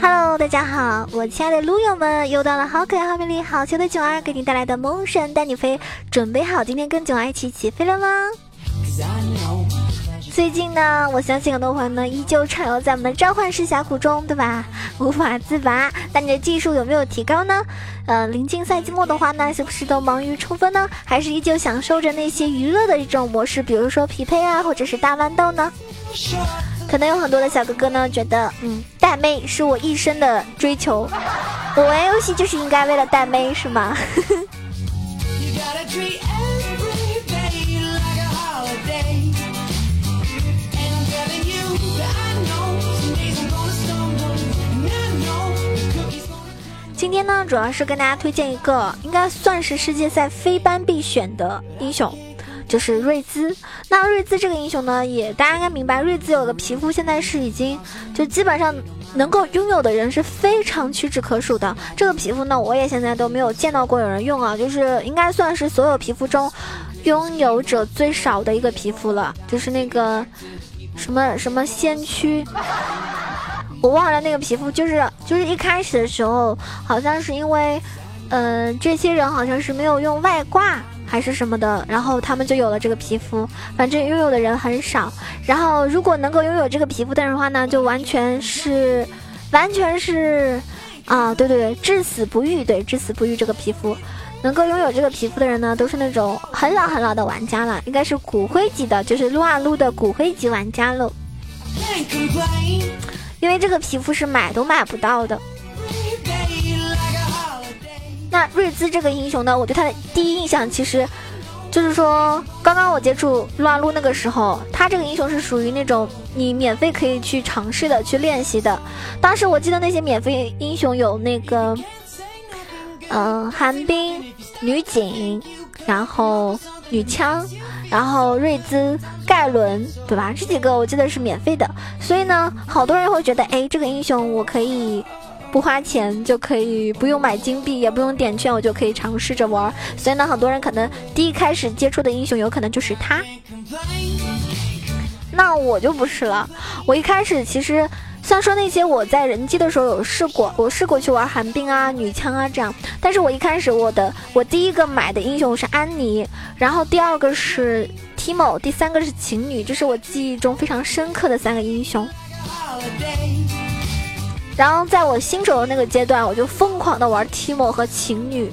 Hello，大家好，我亲爱的撸友们，又到了好可爱、好美丽、好球的囧儿给你带来的梦神带你飞，准备好今天跟囧儿一起起飞了吗？最近呢，我相信很多朋友呢依旧徜徉在我们的召唤师峡谷中，对吧？无法自拔。那你的技术有没有提高呢？呃，临近赛季末的话呢，是不是都忙于冲分呢？还是依旧享受着那些娱乐的一种模式，比如说匹配啊，或者是大乱斗呢？可能有很多的小哥哥呢觉得，嗯，带妹是我一生的追求，我玩游戏就是应该为了带妹，是吗？今天呢，主要是跟大家推荐一个应该算是世界赛非班必选的英雄，就是瑞兹。那瑞兹这个英雄呢，也大家应该明白，瑞兹有个皮肤现在是已经就基本上能够拥有的人是非常屈指可数的。这个皮肤呢，我也现在都没有见到过有人用啊，就是应该算是所有皮肤中拥有者最少的一个皮肤了，就是那个什么什么先驱。我忘了那个皮肤，就是就是一开始的时候，好像是因为，嗯，这些人好像是没有用外挂还是什么的，然后他们就有了这个皮肤。反正拥有的人很少。然后如果能够拥有这个皮肤的人的话呢，就完全是，完全是，啊，对对对，至死不渝，对，至死不渝这个皮肤，能够拥有这个皮肤的人呢，都是那种很老很老的玩家了，应该是骨灰级的，就是撸啊撸的骨灰级玩家喽。因为这个皮肤是买都买不到的。那瑞兹这个英雄呢，我对他的第一印象其实，就是说，刚刚我接触撸啊撸那个时候，他这个英雄是属于那种你免费可以去尝试的、去练习的。当时我记得那些免费英雄有那个，嗯，寒冰、女警，然后女枪。然后瑞兹、盖伦，对吧？这几个我记得是免费的，所以呢，好多人会觉得，哎，这个英雄我可以不花钱就可以，不用买金币，也不用点券，我就可以尝试着玩。所以呢，很多人可能第一开始接触的英雄有可能就是他。那我就不是了，我一开始其实。像说那些我在人机的时候有试过，我试过去玩寒冰啊、女枪啊这样，但是我一开始我的我第一个买的英雄是安妮，然后第二个是 Timo，第三个是晴女，这是我记忆中非常深刻的三个英雄。然后在我新手的那个阶段，我就疯狂的玩 Timo 和晴女，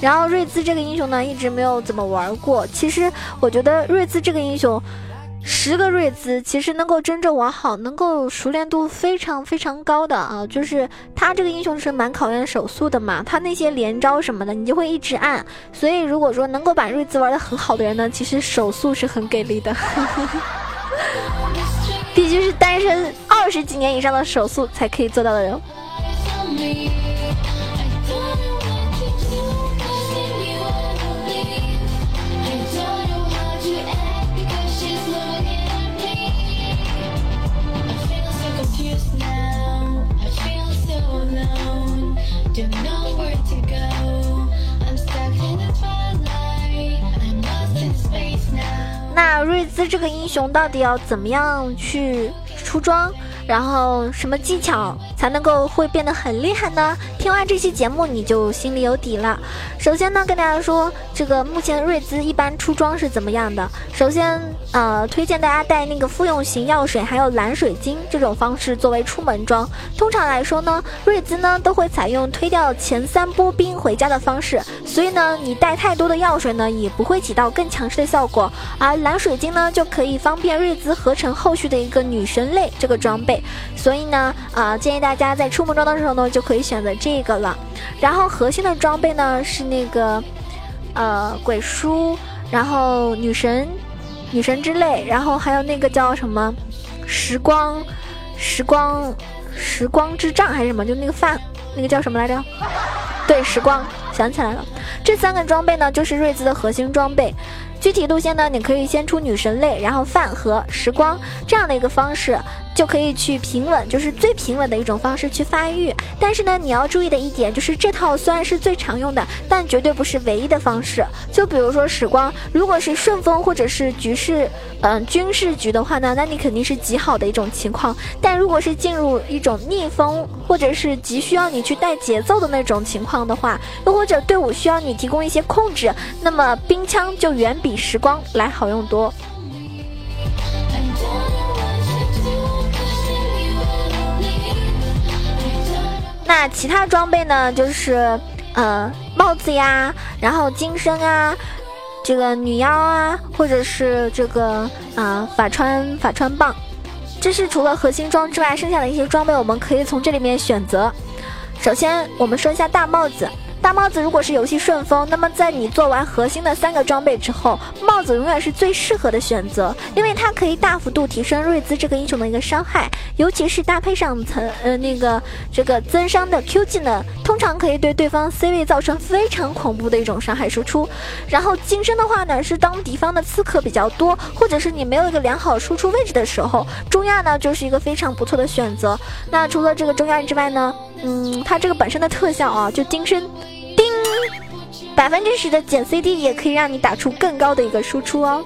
然后瑞兹这个英雄呢一直没有怎么玩过。其实我觉得瑞兹这个英雄。十个瑞兹其实能够真正玩好，能够熟练度非常非常高的啊，就是他这个英雄是蛮考验手速的嘛，他那些连招什么的你就会一直按，所以如果说能够把瑞兹玩的很好的人呢，其实手速是很给力的，必须是单身二十几年以上的手速才可以做到的人。那瑞兹这个英雄到底要怎么样去出装？然后什么技巧才能够会变得很厉害呢？听完这期节目你就心里有底了。首先呢，跟大家说这个目前瑞兹一般出装是怎么样的。首先，呃，推荐大家带那个复用型药水，还有蓝水晶这种方式作为出门装。通常来说呢，瑞兹呢都会采用推掉前三波兵回家的方式，所以呢，你带太多的药水呢也不会起到更强势的效果。而蓝水晶呢就可以方便瑞兹合成后续的一个女神类这个装备。所以呢，啊，建议大家在出门装的时候呢，就可以选择这个了。然后核心的装备呢是那个，呃，鬼书，然后女神，女神之泪，然后还有那个叫什么，时光，时光，时光之杖还是什么？就那个饭，那个叫什么来着？对，时光，想起来了。这三个装备呢，就是瑞兹的核心装备。具体路线呢，你可以先出女神类，然后饭盒时光这样的一个方式。就可以去平稳，就是最平稳的一种方式去发育。但是呢，你要注意的一点就是，这套虽然是最常用的，但绝对不是唯一的方式。就比如说时光，如果是顺风或者是局势，嗯，军事局的话呢，那你肯定是极好的一种情况。但如果是进入一种逆风，或者是急需要你去带节奏的那种情况的话，又或者队伍需要你提供一些控制，那么冰枪就远比比时光来好用多。那其他装备呢？就是呃帽子呀，然后金身啊，这个女妖啊，或者是这个啊法穿法穿棒，这是除了核心装之外，剩下的一些装备我们可以从这里面选择。首先，我们说一下大帽子。大帽子如果是游戏顺风，那么在你做完核心的三个装备之后，帽子永远是最适合的选择，因为它可以大幅度提升瑞兹这个英雄的一个伤害，尤其是搭配上层呃那个这个增伤的 Q 技能，通常可以对对方 C 位造成非常恐怖的一种伤害输出。然后金身的话呢，是当敌方的刺客比较多，或者是你没有一个良好输出位置的时候，中亚呢就是一个非常不错的选择。那除了这个中亚之外呢，嗯，它这个本身的特效啊，就金身。百分之十的减 CD 也可以让你打出更高的一个输出哦。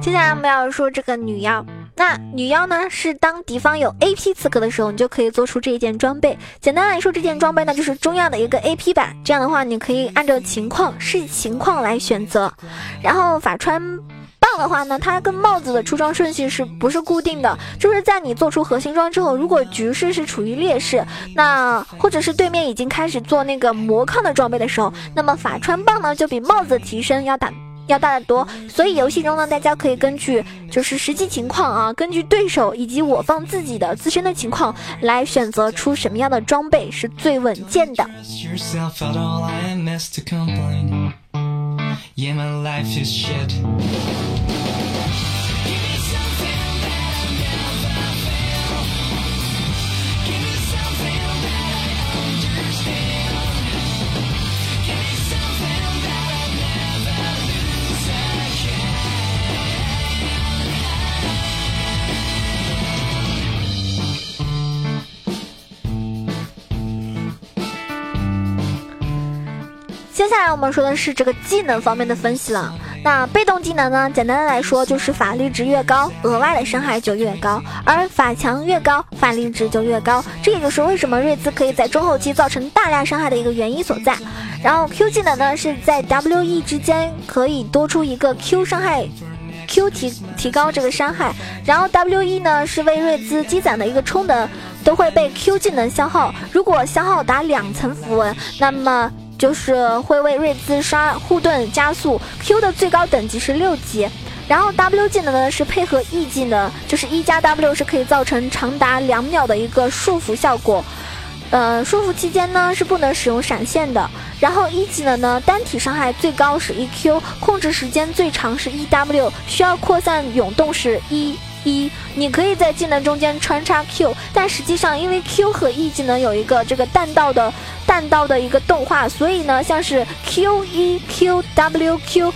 接下来我们要说这个女妖。那女妖呢？是当敌方有 A P 刺客的时候，你就可以做出这一件装备。简单来说，这件装备呢就是中亚的一个 A P 版。这样的话，你可以按照情况视情况来选择。然后法穿棒的话呢，它跟帽子的出装顺序是不是固定的？就是在你做出核心装之后，如果局势是处于劣势，那或者是对面已经开始做那个魔抗的装备的时候，那么法穿棒呢就比帽子提升要大。要大得多，所以游戏中呢，大家可以根据就是实际情况啊，根据对手以及我方自己的自身的情况来选择出什么样的装备是最稳健的。接下来我们说的是这个技能方面的分析了。那被动技能呢？简单的来说就是法力值越高，额外的伤害就越高；而法强越高，法力值就越高。这也就是为什么瑞兹可以在中后期造成大量伤害的一个原因所在。然后 Q 技能呢是在 W E 之间可以多出一个 Q 伤害，Q 提提高这个伤害。然后 W E 呢是为瑞兹积攒的一个充能，都会被 Q 技能消耗。如果消耗达两层符文，那么就是会为瑞兹刷护盾加速，Q 的最高等级是六级，然后 W 技能呢是配合 E 技能，就是一加 W 是可以造成长达两秒的一个束缚效果，呃，束缚期间呢是不能使用闪现的，然后一技能呢单体伤害最高是一 Q，控制时间最长是一 W，需要扩散涌动是一。一，你可以在技能中间穿插 Q，但实际上因为 Q 和 E 技能有一个这个弹道的弹道的一个动画，所以呢，像是 Q E Q W Q，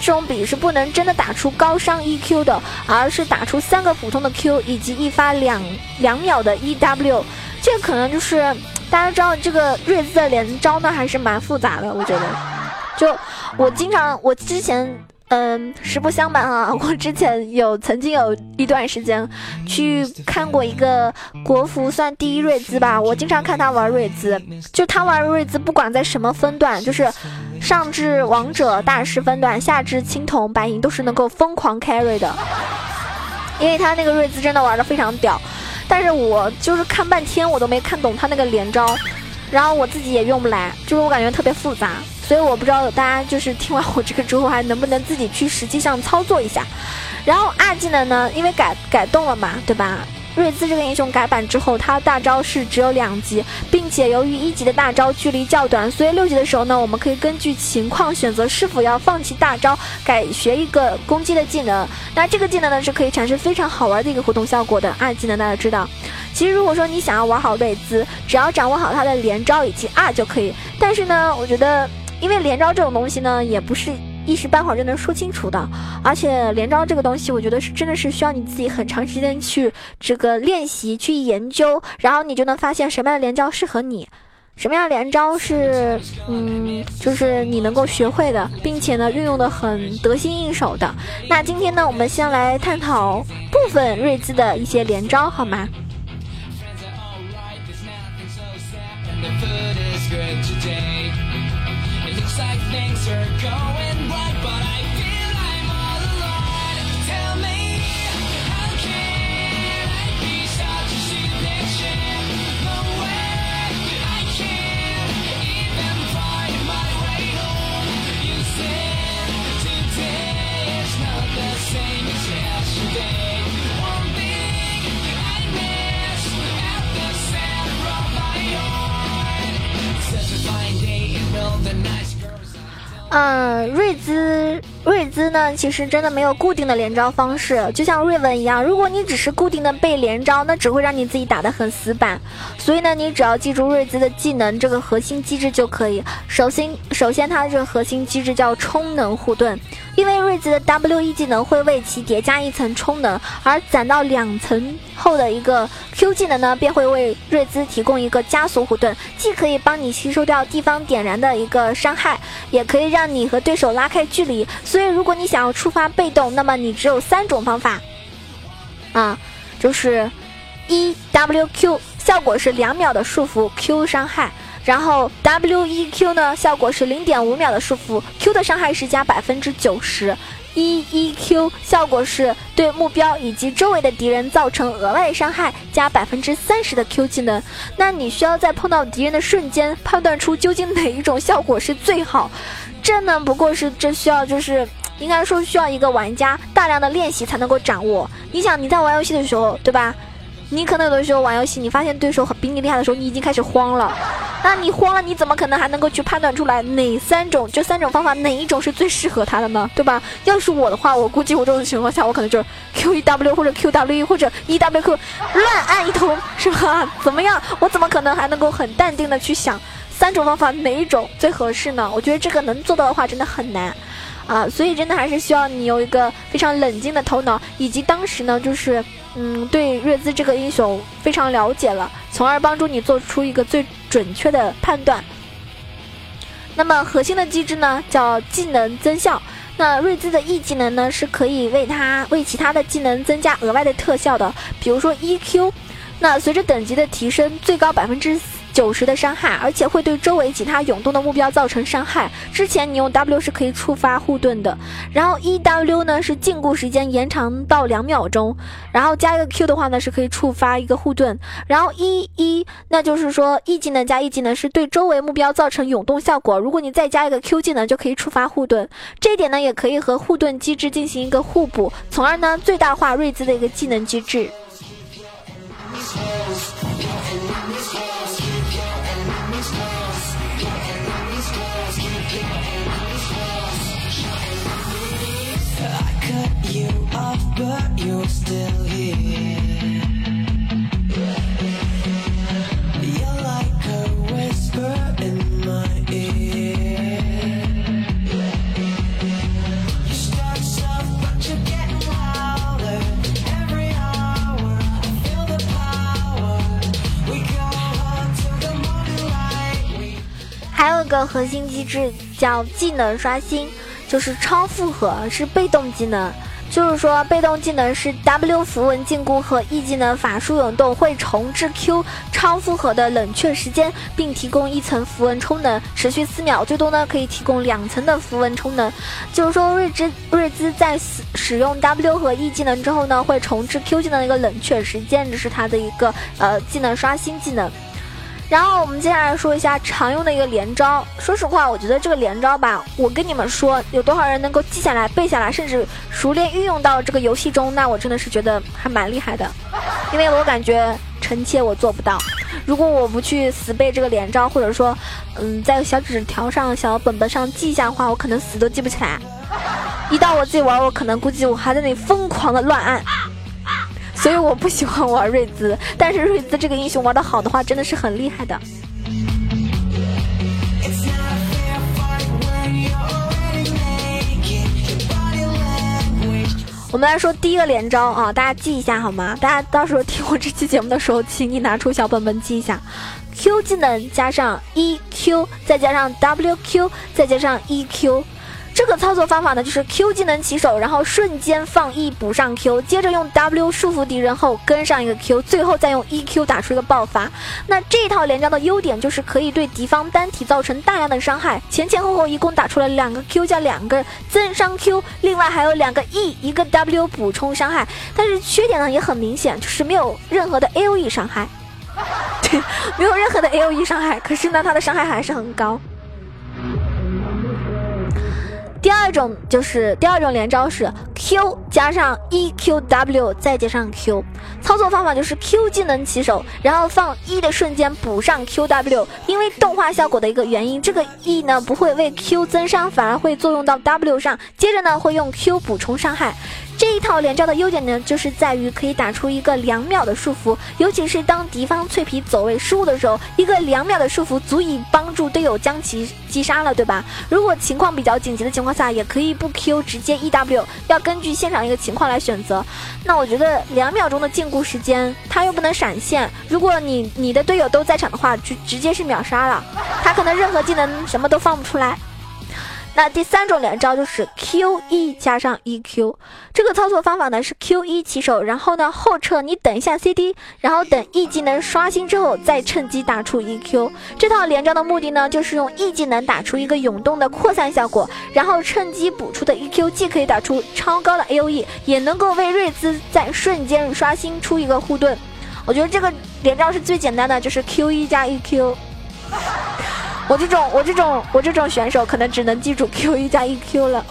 这种笔是不能真的打出高伤 E Q 的，而是打出三个普通的 Q 以及一发两两秒的 E W，这可能就是大家知道这个瑞兹的连招呢还是蛮复杂的，我觉得，就我经常我之前。嗯，实不相瞒啊，我之前有曾经有一段时间去看过一个国服算第一瑞兹吧，我经常看他玩瑞兹，就他玩瑞兹，不管在什么分段，就是上至王者大师分段，下至青铜白银，都是能够疯狂 carry 的，因为他那个瑞兹真的玩的非常屌，但是我就是看半天我都没看懂他那个连招，然后我自己也用不来，就是我感觉特别复杂。所以我不知道大家就是听完我这个之后还能不能自己去实际上操作一下。然后二技能呢，因为改改动了嘛，对吧？瑞兹这个英雄改版之后，他大招是只有两级，并且由于一级的大招距离较短，所以六级的时候呢，我们可以根据情况选择是否要放弃大招，改学一个攻击的技能。那这个技能呢，是可以产生非常好玩的一个互动效果的。二技能大家知道，其实如果说你想要玩好瑞兹，只要掌握好他的连招以及二就可以。但是呢，我觉得因为连招这种东西呢，也不是。一时半会儿就能说清楚的，而且连招这个东西，我觉得是真的是需要你自己很长时间去这个练习、去研究，然后你就能发现什么样的连招适合你，什么样的连招是嗯，就是你能够学会的，并且呢运用的很得心应手的。那今天呢，我们先来探讨部分瑞兹的一些连招，好吗？like things are going right, but I feel. 嗯，瑞兹，瑞兹呢，其实真的没有固定的连招方式，就像瑞文一样，如果你只是固定的背连招，那只会让你自己打得很死板。所以呢，你只要记住瑞兹的技能这个核心机制就可以。首先，首先它的这个核心机制叫充能护盾。因为瑞兹的 W E 技能会为其叠加一层充能，而攒到两层后的一个 Q 技能呢，便会为瑞兹提供一个加速护盾，既可以帮你吸收掉地方点燃的一个伤害，也可以让你和对手拉开距离。所以，如果你想要触发被动，那么你只有三种方法，啊，就是一 W Q 效果是两秒的束缚 Q 伤害。然后 W E Q 呢，效果是零点五秒的束缚，Q 的伤害是加百分之九十。E E Q 效果是对目标以及周围的敌人造成额外伤害，加百分之三十的 Q 技能。那你需要在碰到敌人的瞬间判断出究竟哪一种效果是最好。这呢，不过是这需要就是应该说需要一个玩家大量的练习才能够掌握。你想你在玩游戏的时候，对吧？你可能有的时候玩游戏，你发现对手比你厉害的时候，你已经开始慌了。那你慌了，你怎么可能还能够去判断出来哪三种这三种方法哪一种是最适合他的呢？对吧？要是我的话，我估计我这种情况下，我可能就是 Q E W 或者 Q W E 或者 E W Q 乱按一通，是吧？怎么样？我怎么可能还能够很淡定的去想三种方法哪一种最合适呢？我觉得这个能做到的话，真的很难。啊，所以真的还是需要你有一个非常冷静的头脑，以及当时呢，就是嗯，对瑞兹这个英雄非常了解了，从而帮助你做出一个最准确的判断。那么核心的机制呢，叫技能增效。那瑞兹的 E 技能呢，是可以为他为其他的技能增加额外的特效的，比如说 EQ。那随着等级的提升，最高百分之。九十的伤害，而且会对周围其他涌动的目标造成伤害。之前你用 W 是可以触发护盾的，然后 E W 呢是禁锢时间延长到两秒钟，然后加一个 Q 的话呢是可以触发一个护盾，然后 E 一那就是说 E 技能加 E 技能是对周围目标造成涌动效果，如果你再加一个 Q 技能就可以触发护盾，这一点呢也可以和护盾机制进行一个互补，从而呢最大化瑞兹的一个技能机制。还有一个核心机制叫技能刷新，就是超负荷，是被动技能。就是说，被动技能是 W 符文禁锢和 E 技能法术涌动会重置 Q 超负荷的冷却时间，并提供一层符文充能，持续四秒，最多呢可以提供两层的符文充能。就是说，瑞兹瑞兹在使使用 W 和 E 技能之后呢，会重置 Q 技能的一个冷却时间，这是它的一个呃技能刷新技能。然后我们接下来说一下常用的一个连招。说实话，我觉得这个连招吧，我跟你们说，有多少人能够记下来、背下来，甚至熟练运用到这个游戏中，那我真的是觉得还蛮厉害的。因为我感觉臣妾我做不到。如果我不去死背这个连招，或者说，嗯，在小纸条上、小本本上记一下的话，我可能死都记不起来。一到我自己玩，我可能估计我还在那里疯狂的乱按。所以我不喜欢玩瑞兹，但是瑞兹这个英雄玩的好的话，真的是很厉害的。我们来说第一个连招啊，大家记一下好吗？大家到时候听我这期节目的时候，请你拿出小本本记一下：Q 技能加上 EQ，再加上 WQ，再加上 EQ。这个操作方法呢，就是 Q 技能起手，然后瞬间放 E 补上 Q，接着用 W 束缚敌人后跟上一个 Q，最后再用 EQ 打出一个爆发。那这套连招的优点就是可以对敌方单体造成大量的伤害，前前后后一共打出了两个 Q 加两个增伤 Q，另外还有两个 E 一个 W 补充伤害。但是缺点呢也很明显，就是没有任何的 AOE 伤害，对，没有任何的 AOE 伤害，可是呢它的伤害还是很高。第二种就是第二种连招是 Q 加上 EQW 再加上 Q，操作方法就是 Q 技能起手，然后放 E 的瞬间补上 QW，因为动画效果的一个原因，这个 E 呢不会为 Q 增伤，反而会作用到 W 上，接着呢会用 Q 补充伤害。这一套连招的优点呢，就是在于可以打出一个两秒的束缚，尤其是当敌方脆皮走位失误的时候，一个两秒的束缚足以帮助队友将其击杀了，对吧？如果情况比较紧急的情况下，也可以不 Q 直接 EW，要根据现场一个情况来选择。那我觉得两秒钟的禁锢时间，他又不能闪现，如果你你的队友都在场的话，就直接是秒杀了，他可能任何技能什么都放不出来。那第三种连招就是 Q E 加上 EQ，这个操作方法呢是 Q E 起手，然后呢后撤，你等一下 CD，然后等 E 技能刷新之后再趁机打出 EQ。这套连招的目的呢就是用 E 技能打出一个涌动的扩散效果，然后趁机补出的 EQ 既可以打出超高的 AOE，也能够为瑞兹在瞬间刷新出一个护盾。我觉得这个连招是最简单的，就是 Q E 加 EQ。我这种我这种我这种选手可能只能记住 Q 一加一 Q 了。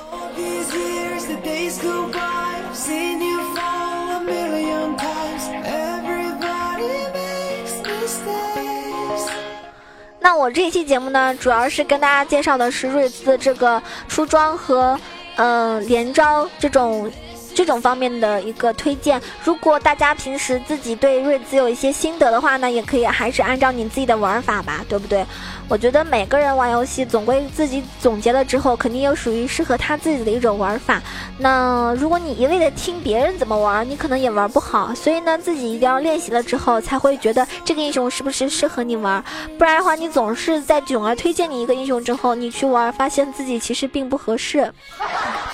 那我这期节目呢，主要是跟大家介绍的是瑞兹这个出装和嗯连招这种。这种方面的一个推荐，如果大家平时自己对瑞兹有一些心得的话呢，也可以还是按照你自己的玩法吧，对不对？我觉得每个人玩游戏总归自己总结了之后，肯定有属于适合他自己的一种玩法。那如果你一味的听别人怎么玩，你可能也玩不好。所以呢，自己一定要练习了之后，才会觉得这个英雄是不是适合你玩。不然的话，你总是在囧儿推荐你一个英雄之后，你去玩，发现自己其实并不合适。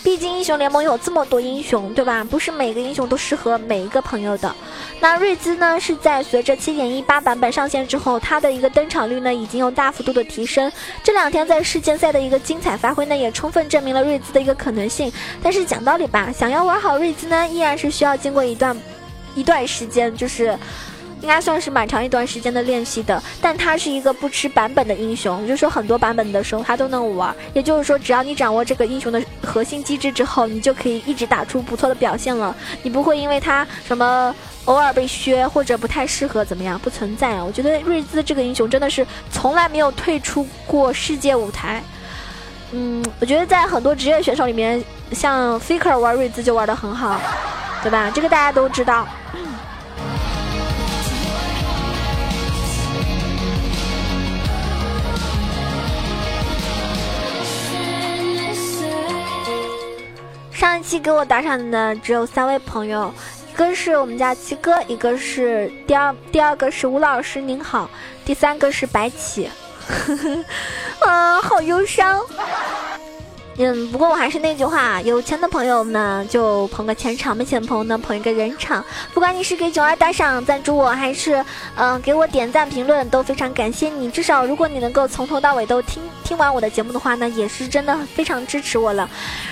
毕竟英雄联盟有这么多英雄。对吧？不是每个英雄都适合每一个朋友的。那瑞兹呢？是在随着七点一八版本上线之后，他的一个登场率呢，已经有大幅度的提升。这两天在世界赛的一个精彩发挥呢，也充分证明了瑞兹的一个可能性。但是讲道理吧，想要玩好瑞兹呢，依然是需要经过一段一段时间，就是。应该算是蛮长一段时间的练习的，但他是一个不吃版本的英雄，也就是说很多版本的时候他都能玩。也就是说，只要你掌握这个英雄的核心机制之后，你就可以一直打出不错的表现了。你不会因为他什么偶尔被削或者不太适合怎么样，不存在啊。我觉得瑞兹这个英雄真的是从来没有退出过世界舞台。嗯，我觉得在很多职业选手里面，像 Faker 玩瑞兹就玩的很好，对吧？这个大家都知道。上一期给我打赏的只有三位朋友，一个是我们家七哥，一个是第二第二个是吴老师您好，第三个是白起，啊，好忧伤。嗯，不过我还是那句话，有钱的朋友呢就捧个钱场，没钱的朋友呢捧一个人场。不管你是给九儿打赏赞助我，还是嗯给我点赞评论，都非常感谢你。至少如果你能够从头到尾都听听完我的节目的话呢，也是真的非常支持我了。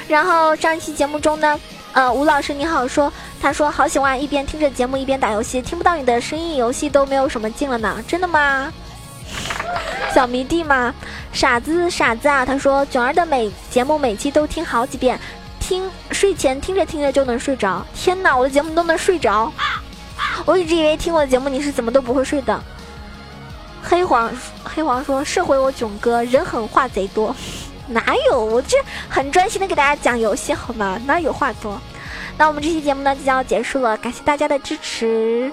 然后上一期节目中呢，呃，吴老师你好说，他说好喜欢一边听着节目一边打游戏，听不到你的声音，游戏都没有什么劲了呢，真的吗？小迷弟吗？傻子傻子啊！他说囧儿的每节目每期都听好几遍，听睡前听着听着就能睡着。天哪，我的节目都能睡着！我一直以为听我的节目你是怎么都不会睡的。黑黄黑黄说是回我囧哥，人狠话贼多，哪有？我这很专心的给大家讲游戏好吗？哪有话多？那我们这期节目呢即将要结束了，感谢大家的支持。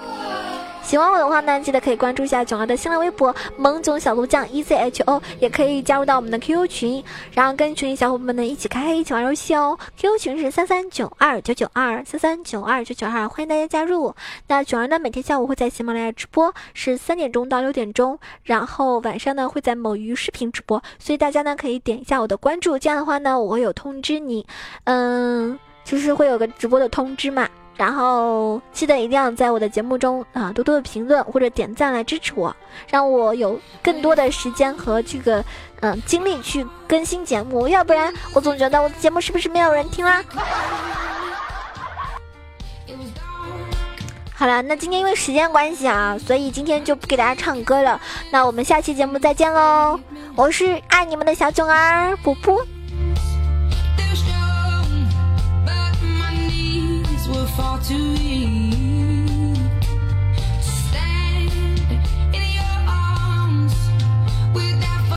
喜欢我的话呢，记得可以关注一下囧儿的新浪微博“萌囧小鹿酱 E C H O”，也可以加入到我们的 QQ 群，然后跟群里小伙伴们呢一起开黑，一起玩游戏哦。QQ 群是三三九二九九二三三九二九九二，欢迎大家加入。那囧儿呢，每天下午会在喜马拉雅直播，是三点钟到六点钟，然后晚上呢会在某鱼视频直播，所以大家呢可以点一下我的关注，这样的话呢我会有通知你，嗯，就是会有个直播的通知嘛。然后记得一定要在我的节目中啊多多的评论或者点赞来支持我，让我有更多的时间和这个嗯精力去更新节目，要不然我总觉得我的节目是不是没有人听啦？好了，那今天因为时间关系啊，所以今天就不给大家唱歌了。那我们下期节目再见喽！我是爱你们的小囧儿，噗噗。Far too easy